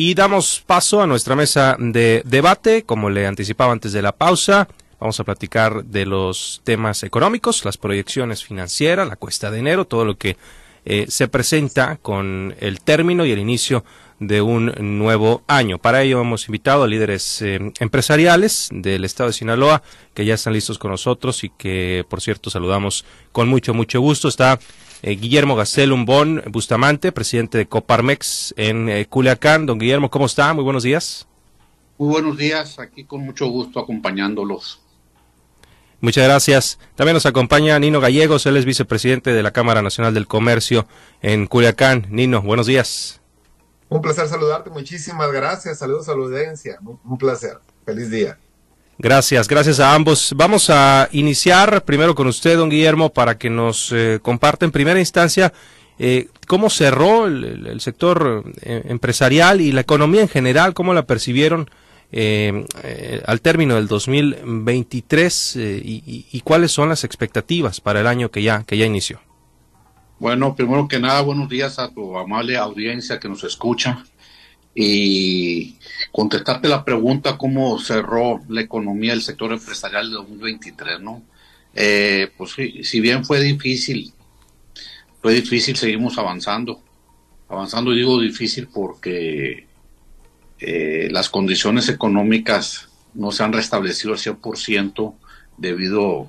Y damos paso a nuestra mesa de debate, como le anticipaba antes de la pausa. Vamos a platicar de los temas económicos, las proyecciones financieras, la cuesta de enero, todo lo que eh, se presenta con el término y el inicio de un nuevo año. Para ello hemos invitado a líderes eh, empresariales del estado de Sinaloa que ya están listos con nosotros y que, por cierto, saludamos con mucho, mucho gusto. Está eh, Guillermo Gastel Umbón Bustamante, presidente de Coparmex en eh, Culiacán. Don Guillermo, ¿cómo está? Muy buenos días. Muy buenos días, aquí con mucho gusto acompañándolos. Muchas gracias. También nos acompaña Nino Gallegos, él es vicepresidente de la Cámara Nacional del Comercio en Culiacán. Nino, buenos días. Un placer saludarte, muchísimas gracias. Saludos a la audiencia, un placer. Feliz día. Gracias, gracias a ambos. Vamos a iniciar primero con usted, don Guillermo, para que nos eh, comparte en primera instancia eh, cómo cerró el, sector eh, empresarial y la economía en general, cómo la percibieron al término del 2023 y, y, cuáles son las expectativas para el año que ya inició. Bueno, primero que nada, buenos días a tu amable audiencia que nos escucha y contestarte la pregunta cómo cerró la economía del sector empresarial de 2023, ¿no? Eh, pues si bien fue difícil, fue difícil, seguimos avanzando. Avanzando digo difícil porque eh, las condiciones económicas no se han restablecido al 100% debido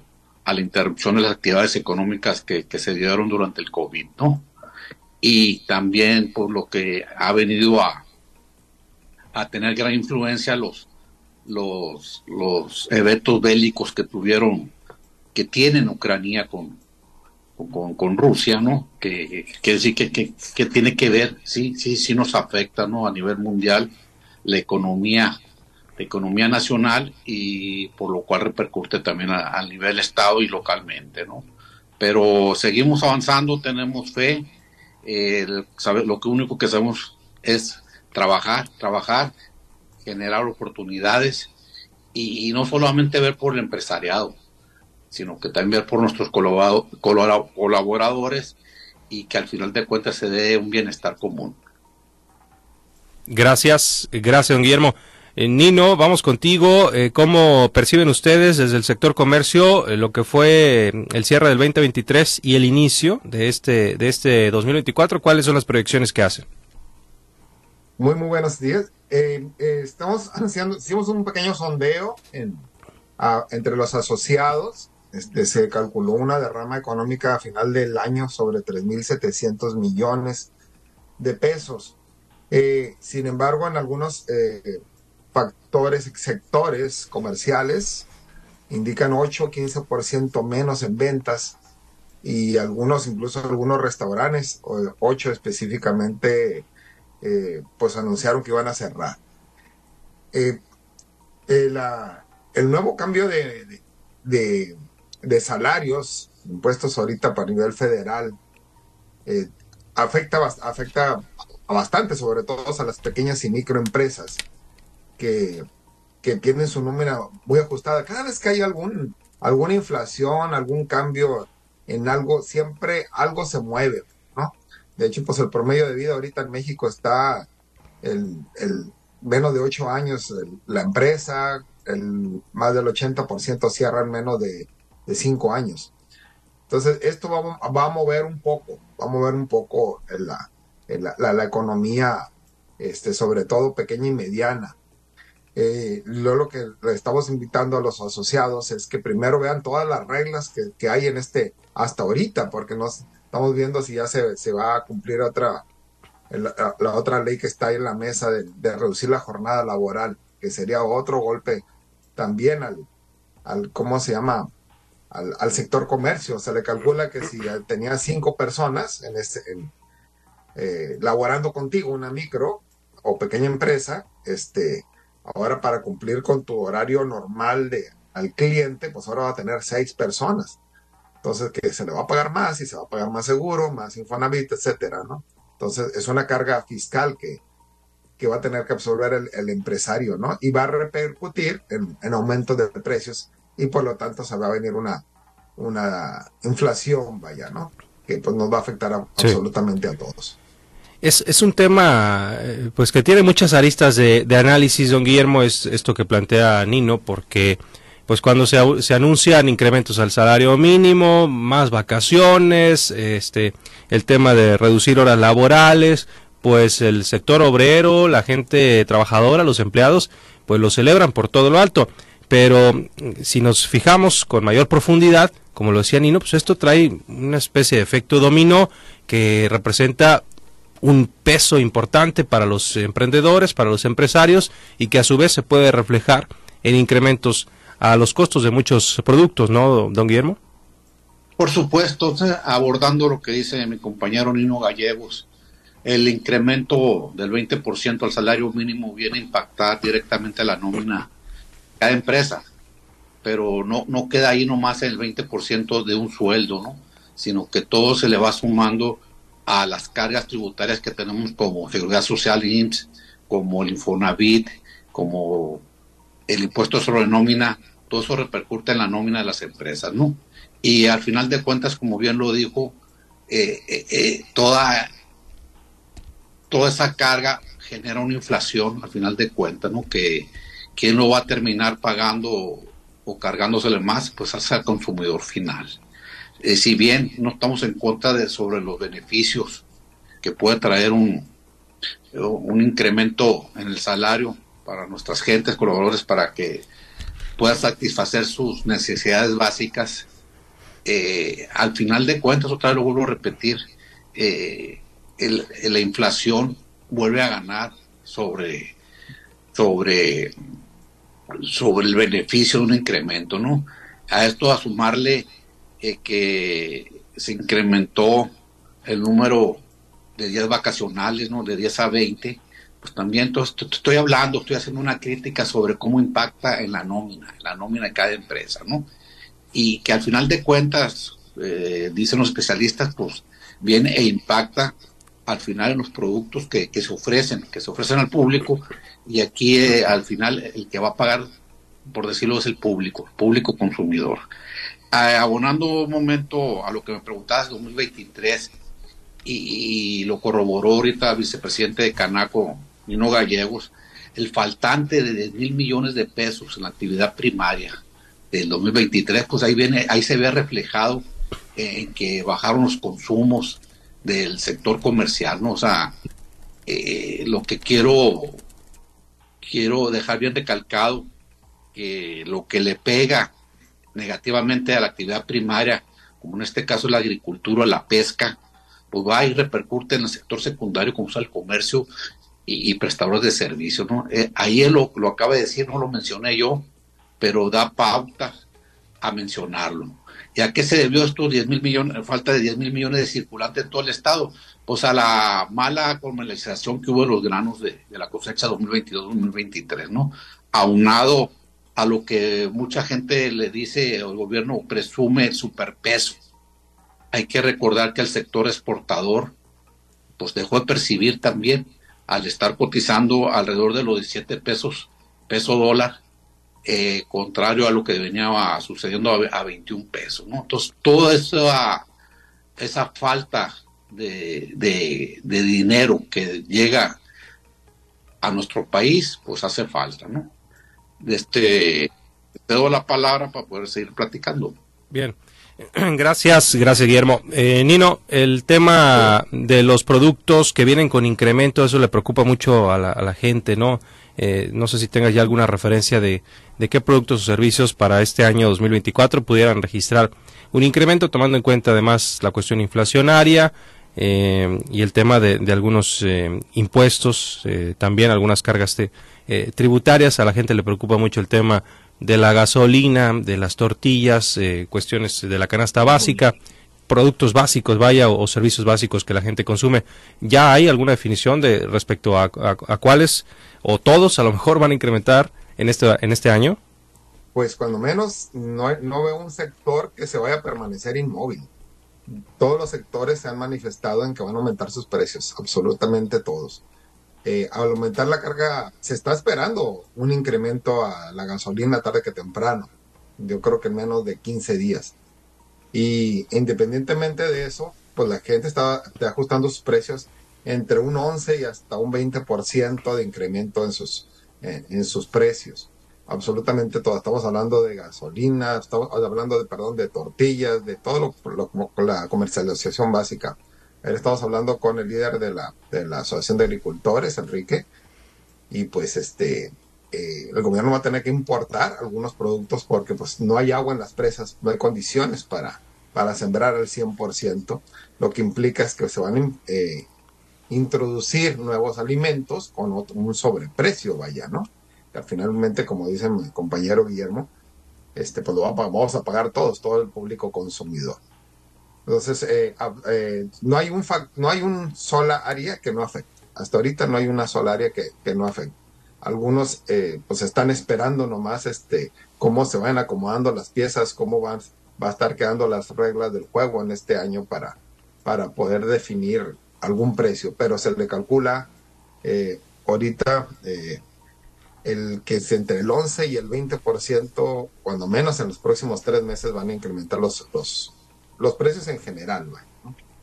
a la interrupción de las actividades económicas que, que se dieron durante el COVID, ¿no? Y también por lo que ha venido a, a tener gran influencia los, los, los eventos bélicos que tuvieron, que tienen Ucrania con, con, con Rusia, ¿no? Que, que, que, que, tiene que ver, sí, sí, sí nos afecta, ¿no? A nivel mundial, la economía, economía nacional y por lo cual repercute también a, nivel Estado y localmente, ¿no? Pero seguimos avanzando, tenemos fe, eh, lo que único que hacemos es trabajar, trabajar, generar oportunidades y, no solamente ver por el empresariado, sino que también ver por nuestros colaboradores y que al final de cuentas se dé un bienestar común. Gracias, gracias, don Guillermo. Eh, Nino, vamos contigo. Eh, ¿Cómo perciben ustedes desde el sector comercio eh, lo que fue el cierre del 2023 y el inicio de este, de este 2024? ¿Cuáles son las proyecciones que hacen? Muy, muy buenos días. Estamos haciendo, hicimos un pequeño sondeo entre los asociados. Este, se calculó una derrama económica a final del año sobre 3.700 millones de pesos. Sin embargo, en algunos factores, sectores comerciales, indican 8 o 15% menos en ventas y algunos, incluso algunos restaurantes, 8 específicamente, eh, pues anunciaron que iban a cerrar. Eh, eh, el nuevo cambio de, de, salarios impuestos ahorita para nivel federal afecta, afecta a bastante, sobre todo a las pequeñas y microempresas que, que tienen su número muy ajustada. Cada vez que hay algún, alguna inflación, algún cambio en algo, siempre algo se mueve. De hecho, pues el promedio de vida ahorita en México está el, menos de ocho años la empresa, el más del 80% cierra en menos de, cinco años. Entonces, esto va, a mover un poco, va a mover un poco la, la, economía, este, sobre todo pequeña y mediana. Eh, lo, que le estamos invitando a los asociados es que primero vean todas las reglas que, que hay en este hasta ahorita, porque nos, Estamos viendo si ya se, se va a cumplir otra, la, otra ley que está ahí en la mesa de, reducir la jornada laboral, que sería otro golpe también al, al ¿cómo se llama? Al, sector comercio. Se le calcula que si tenía cinco personas en este, eh, laborando contigo, una micro o pequeña empresa, este, ahora para cumplir con tu horario normal de al cliente, pues ahora va a tener seis personas. Entonces, que se le va a pagar más y se va a pagar más seguro, más Infonavit, etcétera, ¿no? Entonces, es una carga fiscal que, que va a tener que absorber el, empresario, ¿no? Y va a repercutir en, en, aumento de precios y por lo tanto se va a venir una, una inflación, vaya, ¿no? Que pues nos va a afectar absolutamente a todos. Es, es un tema eh, pues que tiene muchas aristas de, de, análisis, don Guillermo, es esto que plantea Nino, porque pues cuando se, se, anuncian incrementos al salario mínimo, más vacaciones, este, el tema de reducir horas laborales, pues el sector obrero, la gente trabajadora, los empleados, pues lo celebran por todo lo alto. Pero si nos fijamos con mayor profundidad, como lo decía Nino, pues esto trae una especie de efecto dominó que representa un peso importante para los emprendedores, para los empresarios y que a su vez se puede reflejar en incrementos a los costos de muchos productos, ¿no, don Guillermo? Por supuesto, abordando lo que dice mi compañero Nino Gallegos, el incremento del 20% al salario mínimo viene a impactar directamente a la nómina de cada empresa, pero no, no queda ahí nomás el 20% de un sueldo, ¿no? sino que todo se le va sumando a las cargas tributarias que tenemos como Seguridad Social IMSS, como el Infonavit, como el impuesto sobre nómina, todo eso repercute en la nómina de las empresas, ¿no? Y al final de cuentas, como bien lo dijo, eh, eh, eh, toda, toda esa carga genera una inflación al final de cuentas, ¿no? Que quién lo va a terminar pagando o cargándosele más, pues hace al consumidor final. Eh, si bien no estamos en contra de sobre los beneficios que puede traer un, un incremento en el salario para nuestras gentes, colaboradores, para que pueda satisfacer sus necesidades básicas, eh, al final de cuentas, otra vez lo vuelvo a repetir, eh, la inflación vuelve a ganar sobre, sobre, sobre el beneficio de un incremento, ¿no? A esto a sumarle eh, que se incrementó el número de días vacacionales, ¿no? De 10 a 20, pues también entonces, estoy hablando, estoy haciendo una crítica sobre cómo impacta en la nómina, en la nómina de cada empresa, ¿no? Y que al final de cuentas, eh, dicen los especialistas, pues viene e impacta al final en los productos que, se ofrecen, que se ofrecen al público, y aquí eh, al final el que va a pagar, por decirlo, es el público, el público consumidor abonando un momento a lo que me preguntabas, 2023, y, lo corroboró ahorita el vicepresidente de Canaco, Nino Gallegos, el faltante de 10 mil millones de pesos en la actividad primaria del 2023, pues ahí viene, ahí se ve reflejado en que bajaron los consumos del sector comercial, ¿no? O sea, eh, lo que quiero, quiero dejar bien recalcado, que lo que le pega negativamente a la actividad primaria, como en este caso la agricultura, la pesca, pues va y repercute en el sector secundario como es el comercio y, prestadores de servicios. ¿no? Eh, ahí lo, lo, acaba de decir, no lo mencioné yo, pero da pauta a mencionarlo. ¿Y a qué se debió estos 10 mil millones, falta de 10 mil millones de circulantes en todo el estado? Pues a la mala comercialización que hubo de los granos de, de la cosecha 2022-2023, ¿no? Aunado a lo que mucha gente le dice, el gobierno presume superpeso. Hay que recordar que el sector exportador pues dejó de percibir también al estar cotizando alrededor de los 17 pesos, peso dólar, eh, contrario a lo que venía sucediendo a, 21 pesos. ¿no? Entonces, toda esa, esa falta de, de dinero que llega a nuestro país, pues hace falta, ¿no? Este, te doy la palabra para poder seguir platicando. Bien. Gracias, gracias Guillermo. Eh, Nino, el tema de los productos que vienen con incremento, eso le preocupa mucho a la, gente, ¿no? Eh, no sé si tengas ya alguna referencia de, de qué productos o servicios para este año 2024 pudieran registrar un incremento, tomando en cuenta además la cuestión inflacionaria eh, y el tema de, de algunos impuestos, también algunas cargas de, eh, tributarias. A la gente le preocupa mucho el tema de la gasolina, de las tortillas, eh, cuestiones de la canasta básica, productos básicos, vaya, o, servicios básicos que la gente consume. ¿Ya hay alguna definición de respecto a, cuáles o todos a lo mejor van a incrementar en este, en este año? Pues cuando menos no, no veo un sector que se vaya a permanecer inmóvil. Todos los sectores se han manifestado en que van a aumentar sus precios, absolutamente todos. Eh, al aumentar la carga, se está esperando un incremento a la gasolina tarde que temprano. Yo creo que en menos de 15 días. Y independientemente de eso, pues la gente está ajustando sus precios entre un 11 y hasta un 20% de incremento en sus, en sus precios. Absolutamente todo. Estamos hablando de gasolina, estamos hablando de, perdón, de tortillas, de todo lo, lo la comercialización básica. Estamos hablando con el líder de la, de la Asociación de Agricultores, Enrique, y pues este, eh, el gobierno va a tener que importar algunos productos porque pues no hay agua en las presas, no hay condiciones para, para sembrar al 100%, lo que implica es que se van a eh, introducir nuevos alimentos con un sobreprecio, vaya, ¿no? Que finalmente, como dice mi compañero Guillermo, este, pues lo vamos a pagar todos, todo el público consumidor. Entonces, eh, eh, no hay un no hay un sola área que no afecte. Hasta ahorita no hay una sola área que, que no afecte. Algunos eh, pues están esperando nomás este cómo se van acomodando las piezas, cómo van, va a estar quedando las reglas del juego en este año para, para poder definir algún precio, pero se le calcula eh, ahorita eh, el que es entre el 11 y el 20%, cuando menos en los próximos tres meses van a incrementar los, los, los precios en general.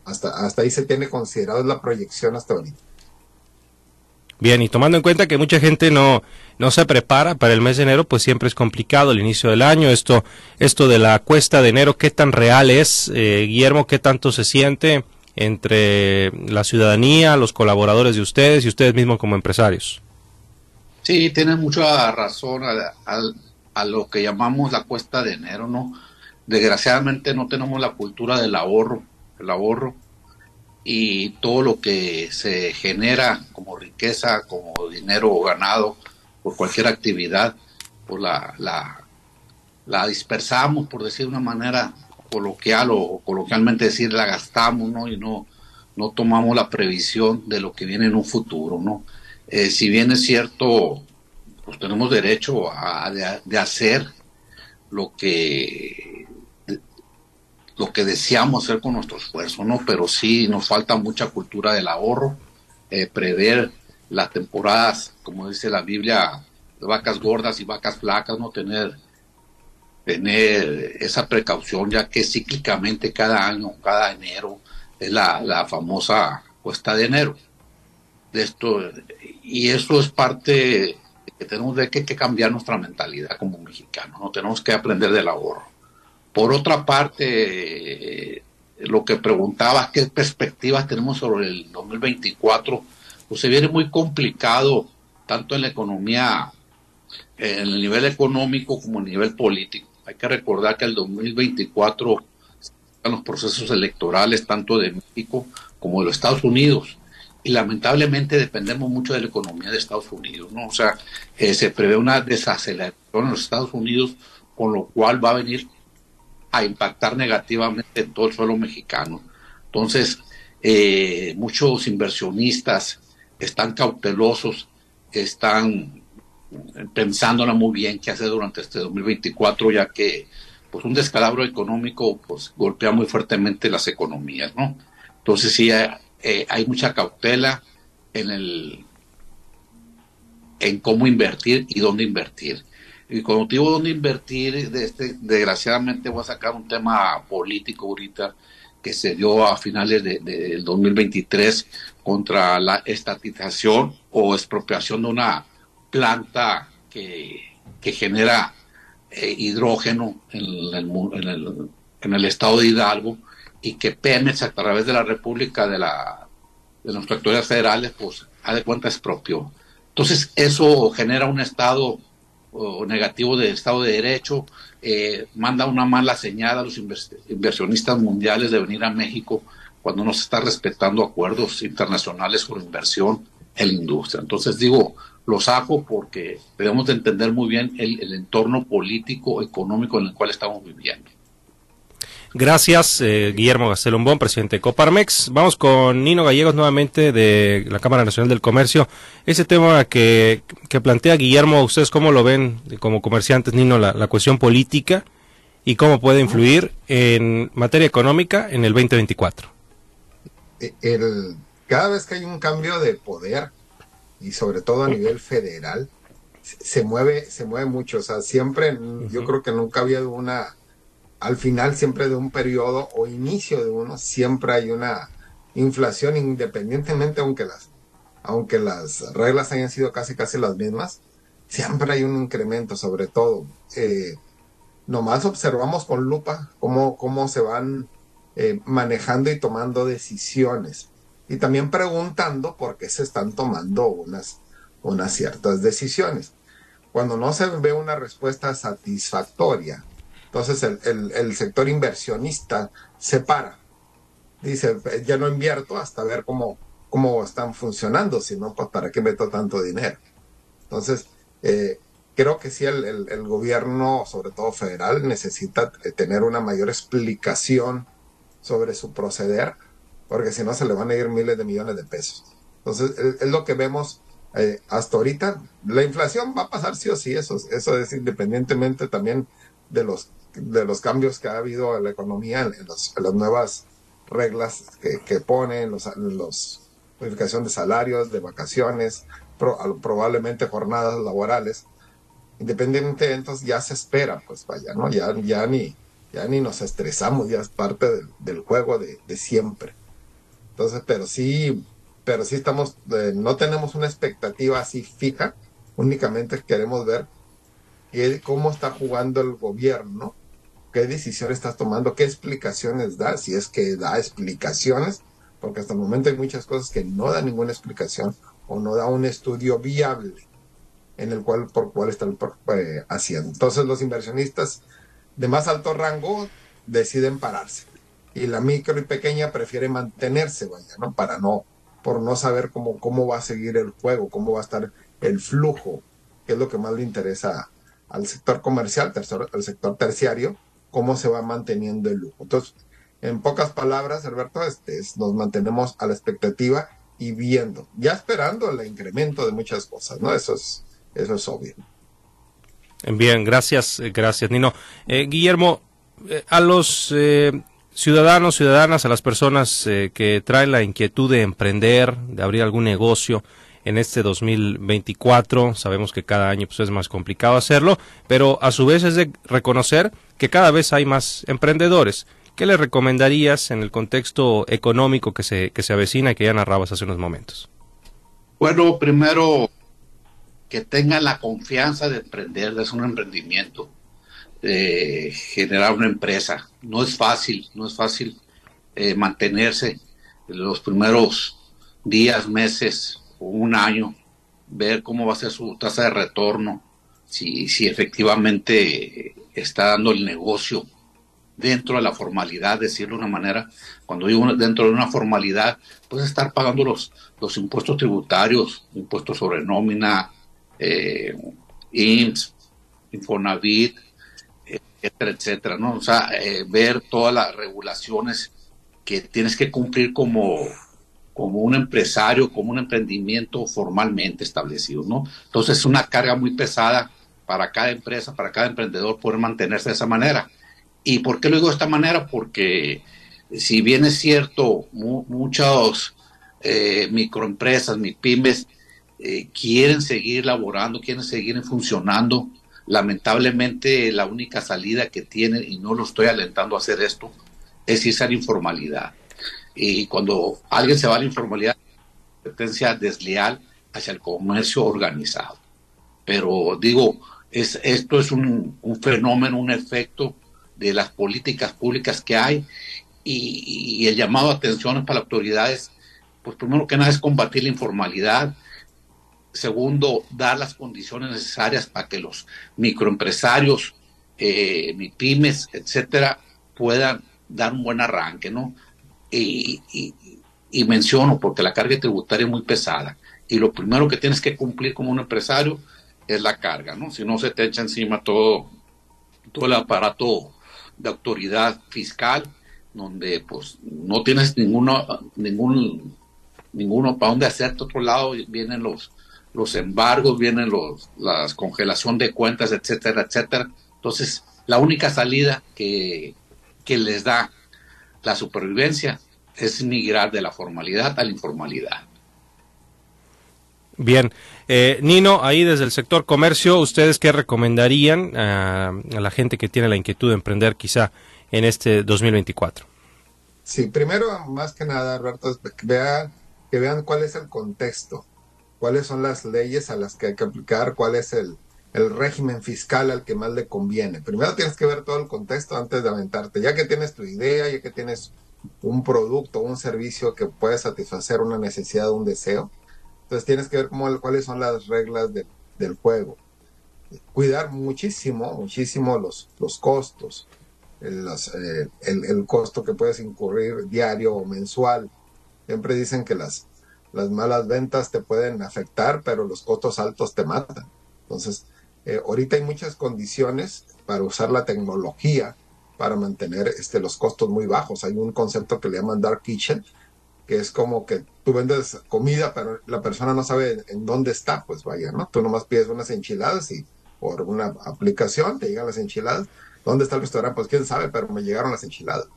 Hasta, hasta ahí se tiene considerado la proyección hasta ahorita. Bien, y tomando en cuenta que mucha gente no, no se prepara para el mes de enero, pues siempre es complicado el inicio del año. Esto, esto de la cuesta de enero, ¿qué tan real es, eh, Guillermo? ¿Qué tanto se siente entre la ciudadanía, los colaboradores de ustedes y ustedes mismos como empresarios? Sí, tienen mucha razón a, a lo que llamamos la cuesta de enero, ¿no? Desgraciadamente no tenemos la cultura del ahorro, el ahorro y todo lo que se genera como riqueza, como dinero ganado por cualquier actividad, pues la, la, dispersamos, por decir de una manera coloquial o, coloquialmente decir, la gastamos, ¿no? Y no, no tomamos la previsión de lo que viene en un futuro, ¿no? Eh, si bien es cierto, pues tenemos derecho a, de hacer lo que lo que deseamos hacer con nuestro esfuerzo, ¿no? Pero sí nos falta mucha cultura del ahorro, eh, prever las temporadas, como dice la Biblia, de vacas gordas y vacas flacas, no tener tener esa precaución, ya que cíclicamente cada año, cada enero, es la, la famosa cuesta de enero. De esto, y eso es parte que tenemos de que, cambiar nuestra mentalidad como mexicanos, no tenemos que aprender del ahorro. Por otra parte, lo que preguntabas, ¿qué perspectivas tenemos sobre el 2024? Pues se viene muy complicado, tanto en la economía, en el nivel económico como en el nivel político. Hay que recordar que el 2024 están los procesos electorales tanto de México como de los Estados Unidos y lamentablemente dependemos mucho de la economía de Estados Unidos, ¿no? O sea, eh, se prevé una desaceleración en los Estados Unidos, con lo cual va a venir a impactar negativamente en todo el suelo mexicano. Entonces, eh, muchos inversionistas están cautelosos, están pensándola muy bien qué hacer durante este 2024, ya que pues un descalabro económico pues golpea muy fuertemente las economías, ¿no? Entonces sí eh, hay mucha cautela en el en cómo invertir y dónde invertir. Y cuando digo dónde invertir, de este, desgraciadamente voy a sacar un tema político ahorita que se dio a finales del de, 2023 contra la estatización o expropiación de una planta que, que genera eh, hidrógeno en el, en, el, en el estado de Hidalgo y que Pemex a través de la República de la de nuestras autoridades federales pues a de cuenta expropió. Entonces eso genera un estado negativo del Estado de Derecho, eh, manda una mala señal a los inversionistas mundiales de venir a México cuando no se está respetando acuerdos internacionales sobre inversión en la industria. Entonces digo, lo saco porque debemos de entender muy bien el entorno político, económico en el cual estamos viviendo. Gracias, eh, Guillermo Gastelombón, presidente de Coparmex. Vamos con Nino Gallegos nuevamente de la Cámara Nacional del Comercio. Ese tema que, que plantea Guillermo, ¿ustedes cómo lo ven como comerciantes, Nino, la, la cuestión política y cómo puede influir en materia económica en el 2024? Eh, el, cada vez que hay un cambio de poder, y sobre todo a nivel federal, se mueve, se mueve mucho. O sea, siempre, yo creo que nunca había una al final siempre de un periodo o inicio de uno, siempre hay una inflación independientemente aunque las aunque las reglas hayan sido casi casi las mismas, siempre hay un incremento, sobre todo. Eh, nomás observamos con lupa cómo, cómo se van eh, manejando y tomando decisiones. Y también preguntando por qué se están tomando unas, unas ciertas decisiones. Cuando no se ve una respuesta satisfactoria, entonces el, el sector inversionista se para. Dice, ya no invierto hasta ver cómo, cómo están funcionando, si no, pues para qué meto tanto dinero. Entonces, eh, creo que sí el, el, gobierno, sobre todo federal, necesita eh, tener una mayor explicación sobre su proceder, porque si no se le van a ir miles de millones de pesos. Entonces, es, lo que vemos eh, hasta ahorita. La inflación va a pasar sí o sí, eso, eso es independientemente también de los, de los cambios que ha habido en la economía, en, las nuevas reglas que, que ponen, los, los modificación de salarios, de vacaciones, probablemente jornadas laborales. Independientemente, entonces ya se espera, pues vaya, ¿no? Ya, ya, ni, ya ni nos estresamos, ya es parte del, juego de, siempre. Entonces, pero sí, pero sí estamos, eh, no tenemos una expectativa así fija, únicamente queremos ver cómo está jugando el gobierno, qué decisiones está tomando, qué explicaciones da, si es que da explicaciones porque hasta el momento hay muchas cosas que no dan ninguna explicación o no da un estudio viable en el cual por cuál están eh, haciendo. Entonces los inversionistas de más alto rango deciden pararse y la micro y pequeña prefiere mantenerse, vaya, ¿no? Para no, por no saber cómo, cómo va a seguir el juego, cómo va a estar el flujo, que es lo que más le interesa al sector comercial, al sector terciario, cómo se va manteniendo el lujo. Entonces, en pocas palabras, Alberto, este, nos mantenemos a la expectativa y viendo, ya esperando el incremento de muchas cosas, ¿no? Eso es, eso es obvio. Bien, gracias, eh, gracias, Nino. Eh, Guillermo, eh, a los ciudadanos, ciudadanas, a las personas que traen la inquietud de emprender, de abrir algún negocio en este 2024, sabemos que cada año pues, es más complicado hacerlo, pero a su vez es de reconocer que cada vez hay más emprendedores. ¿Qué le recomendarías en el contexto económico que se, que se avecina y que ya narrabas hace unos momentos? Bueno, primero, que tengan la confianza de emprender, de hacer un emprendimiento, de generar una empresa. No es fácil, no es fácil eh, mantenerse los primeros días, meses un año, ver cómo va a ser su tasa de retorno, si, si efectivamente está dando el negocio dentro de la formalidad, decirlo de una manera, cuando digo dentro de una formalidad, pues estar pagando los, los impuestos tributarios, impuestos sobre nómina, eh, IMSS, Infonavit, etcétera, etcétera, ¿no? O sea, eh, ver todas las regulaciones que tienes que cumplir como, como un empresario, como un emprendimiento formalmente establecido, ¿no? Entonces es una carga muy pesada para cada empresa, para cada emprendedor poder mantenerse de esa manera. ¿Y por qué lo digo de esta manera? Porque si bien es cierto, muchas eh, microempresas, pymes, eh, quieren seguir laborando, quieren seguir funcionando. Lamentablemente la única salida que tienen, y no lo estoy alentando a hacer esto, es irse a la informalidad. Y cuando alguien se va a la informalidad, competencia desleal hacia el comercio organizado. Pero digo, es, esto es un, un fenómeno, un efecto de las políticas públicas que hay y, el llamado a atención para las autoridades, pues primero que nada es combatir la informalidad, segundo, dar las condiciones necesarias para que los microempresarios, eh, pymes, etcétera, puedan dar un buen arranque, ¿no? Y, y, menciono, porque la carga tributaria es muy pesada, y lo primero que tienes que cumplir como un empresario es la carga, ¿no? Si no se te echa encima todo, todo el aparato de autoridad fiscal, donde pues no tienes ninguno, ningún, ninguno para dónde hacerte otro lado, vienen los, los embargos, vienen los, las congelación de cuentas, etcétera, etcétera. Entonces, la única salida que, que les da la supervivencia es migrar de la formalidad a la informalidad. Bien, eh, Nino, ahí desde el sector comercio, ¿ustedes qué recomendarían a, la gente que tiene la inquietud de emprender quizá en este 2024? Sí, primero, más que nada, Alberto, que vean, que vean cuál es el contexto, cuáles son las leyes a las que hay que aplicar, cuál es el, el régimen fiscal al que más le conviene. Primero tienes que ver todo el contexto antes de aventarte. Ya que tienes tu idea, ya que tienes un producto, un servicio que puede satisfacer una necesidad un deseo, entonces tienes que ver cuáles son las reglas del juego. Cuidar muchísimo, muchísimo los, los costos, eh, el, el, costo que puedes incurrir diario o mensual. Siempre dicen que las, las malas ventas te pueden afectar, pero los costos altos te matan. Entonces, eh, ahorita hay muchas condiciones para usar la tecnología para mantener este, los costos muy bajos. Hay un concepto que le llaman Dark Kitchen, que es como que tú vendes comida, pero la persona no sabe en dónde está, pues vaya, ¿no? Tú nomás pides unas enchiladas y por una aplicación te llegan las enchiladas. ¿Dónde está el restaurante? Pues quién sabe, pero me llegaron las enchiladas.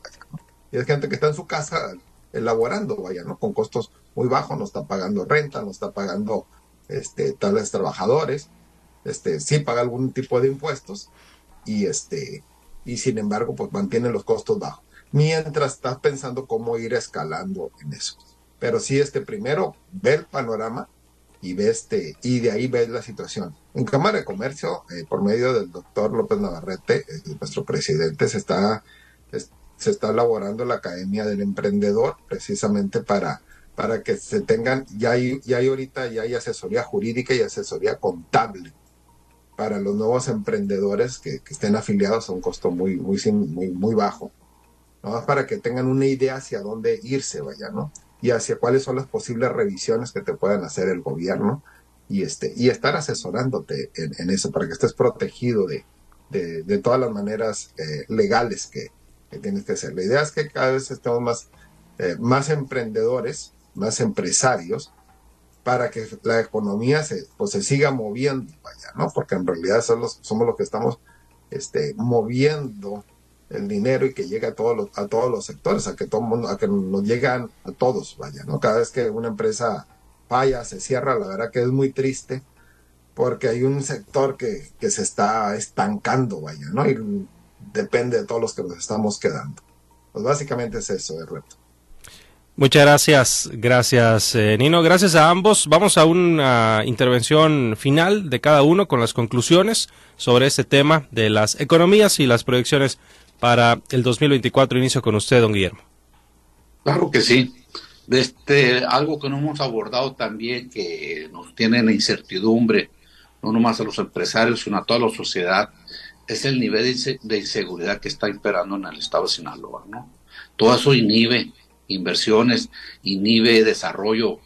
Y es gente que está en su casa elaborando, vaya, ¿no? Con costos muy bajos, no está pagando renta, no está pagando este, tales trabajadores este, sí paga algún tipo de impuestos y este, y sin embargo, pues mantiene los costos bajos. Mientras estás pensando cómo ir escalando en eso. Pero sí, este, primero, ve el panorama y ve este, y de ahí ves la situación. En Cámara de Comercio, eh, por medio del doctor López Navarrete, eh, nuestro presidente, se está, se está elaborando la Academia del Emprendedor precisamente para para que se tengan, ya hay, ya hay ahorita, ya hay asesoría jurídica y asesoría contable para los nuevos emprendedores que, estén afiliados a un costo muy, muy, muy, bajo. ¿no? Para que tengan una idea hacia dónde irse, vaya, ¿no? Y hacia cuáles son las posibles revisiones que te puedan hacer el gobierno y, este, y estar asesorándote en, eso para que estés protegido de, de, todas las maneras eh, legales que, tienes que hacer. La idea es que cada vez estemos más, eh, más emprendedores, más empresarios, para que la economía se, pues, se siga moviendo, vaya, ¿no? Porque en realidad somos, somos los que estamos este, moviendo el dinero y que llegue a todos los, a todos los sectores, a que todo mundo, a que nos llegan a todos, vaya, ¿no? Cada vez que una empresa falla, se cierra, la verdad que es muy triste, porque hay un sector que, que se está estancando, vaya, ¿no? Y depende de todos los que nos estamos quedando. Pues básicamente es eso el reto. Muchas gracias, gracias eh, Nino, gracias a ambos. Vamos a una intervención final de cada uno con las conclusiones sobre este tema de las economías y las proyecciones para el 2024. Inicio con usted, don Guillermo. Claro que sí. Este, algo que no hemos abordado también que nos tiene en incertidumbre, no nomás a los empresarios, sino a toda la sociedad, es el nivel de inseguridad que está imperando en el estado de Sinaloa. ¿no? Todo eso inhibe inversiones, inhibe desarrollo,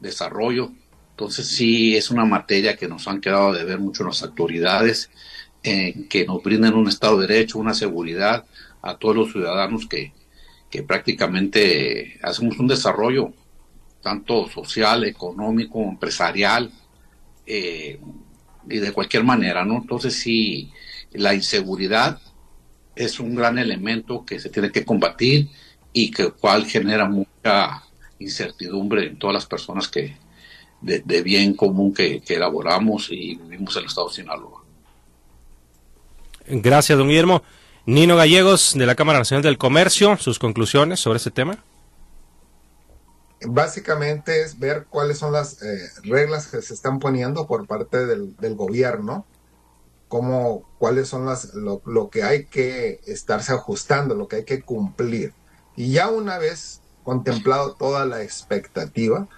desarrollo. Entonces sí es una materia que nos han quedado de ver mucho las autoridades, que nos brinden un Estado de Derecho, una seguridad a todos los ciudadanos que, que prácticamente hacemos un desarrollo tanto social, económico, empresarial, eh, y de cualquier manera, ¿no? Entonces sí, la inseguridad es un gran elemento que se tiene que combatir y que cual genera mucha incertidumbre en todas las personas que de, bien común que, elaboramos y vivimos en el estado de Sinaloa. Gracias, don Guillermo. Nino Gallegos, de la Cámara Nacional del Comercio, sus conclusiones sobre ese tema. Básicamente es ver cuáles son las eh, reglas que se están poniendo por parte del, gobierno, cómo, cuáles son las, lo, lo que hay que estarse ajustando, lo que hay que cumplir y ya una vez contemplado toda la expectativa,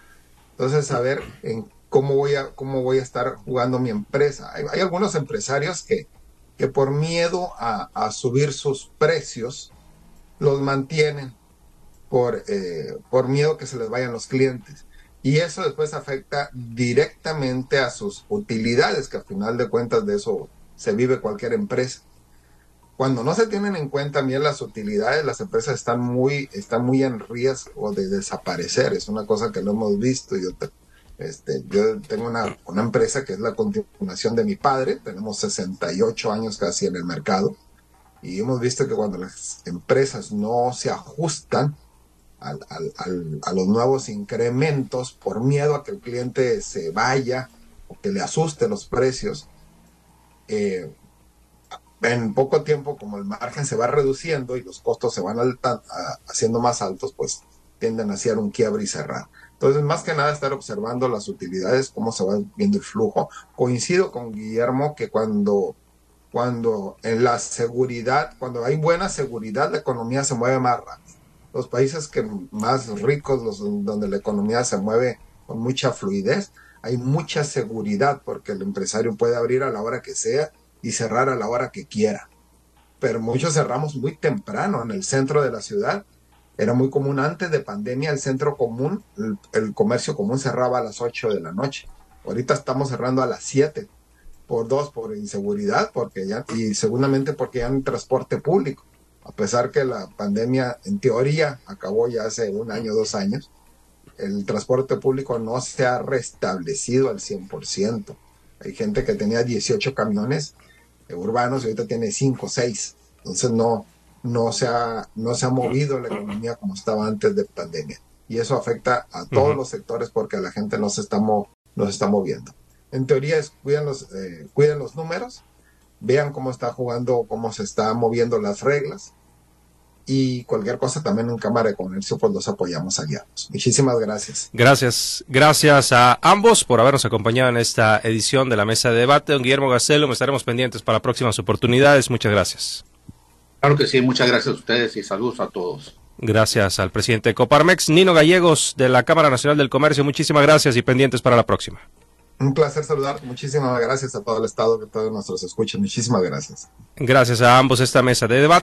entonces saber en cómo voy a, cómo voy a estar jugando mi empresa. Hay, algunos empresarios que, que por miedo a, subir sus precios, los mantienen por, eh, por miedo que se les vayan los clientes. Y eso después afecta directamente a sus utilidades, que al final de cuentas de eso se vive cualquier empresa cuando no se tienen en cuenta bien las utilidades, las empresas están muy, están muy en riesgo de desaparecer. Es una cosa que no hemos visto. Yo, este, yo tengo una, una empresa que es la continuación de mi padre. Tenemos 68 años casi en el mercado. Y hemos visto que cuando las empresas no se ajustan al, al, a los nuevos incrementos por miedo a que el cliente se vaya o que le asuste los precios, eh, en poco tiempo, como el margen se va reduciendo y los costos se van haciendo más altos, pues tienden a hacer un quiebre y cerrar. Entonces, más que nada, estar observando las utilidades, cómo se va viendo el flujo. Coincido con Guillermo que cuando, cuando en la seguridad, cuando hay buena seguridad, la economía se mueve más rápido. Los países que más ricos, donde la economía se mueve con mucha fluidez, hay mucha seguridad porque el empresario puede abrir a la hora que sea y cerrar a la hora que quiera. Pero muchos cerramos muy temprano en el centro de la ciudad. Era muy común antes de pandemia el centro común, el, comercio común cerraba a las 8 de la noche. Ahorita estamos cerrando a las 7 por dos, por inseguridad, porque ya, y seguramente porque ya no hay transporte público. A pesar que la pandemia en teoría acabó ya hace un año, dos años, el transporte público no se ha restablecido al 100%. Hay gente que tenía 18 camiones urbanos y ahorita tiene 5 o 6. Entonces no, no, se ha, no se ha movido la economía como estaba antes de pandemia. Y eso afecta a todos los sectores porque la gente no se está, no se está moviendo. En teoría es cuiden los, eh, cuiden los números, vean cómo está jugando, cómo se está moviendo las reglas y cualquier cosa también en Cámara de Comercio pues los apoyamos aliados. Muchísimas gracias. Gracias, gracias a ambos por habernos acompañado en esta edición de la mesa de debate. Don Guillermo Gacelo, estaremos pendientes para próximas oportunidades. Muchas gracias. Claro que sí, muchas gracias a ustedes y saludos a todos. Gracias al presidente de Coparmex, Nino Gallegos, de la Cámara Nacional del Comercio. Muchísimas gracias y pendientes para la próxima. Un placer saludar. Muchísimas gracias a todo el Estado que todos nuestros escuchan. Muchísimas gracias. Gracias a ambos esta mesa de debate.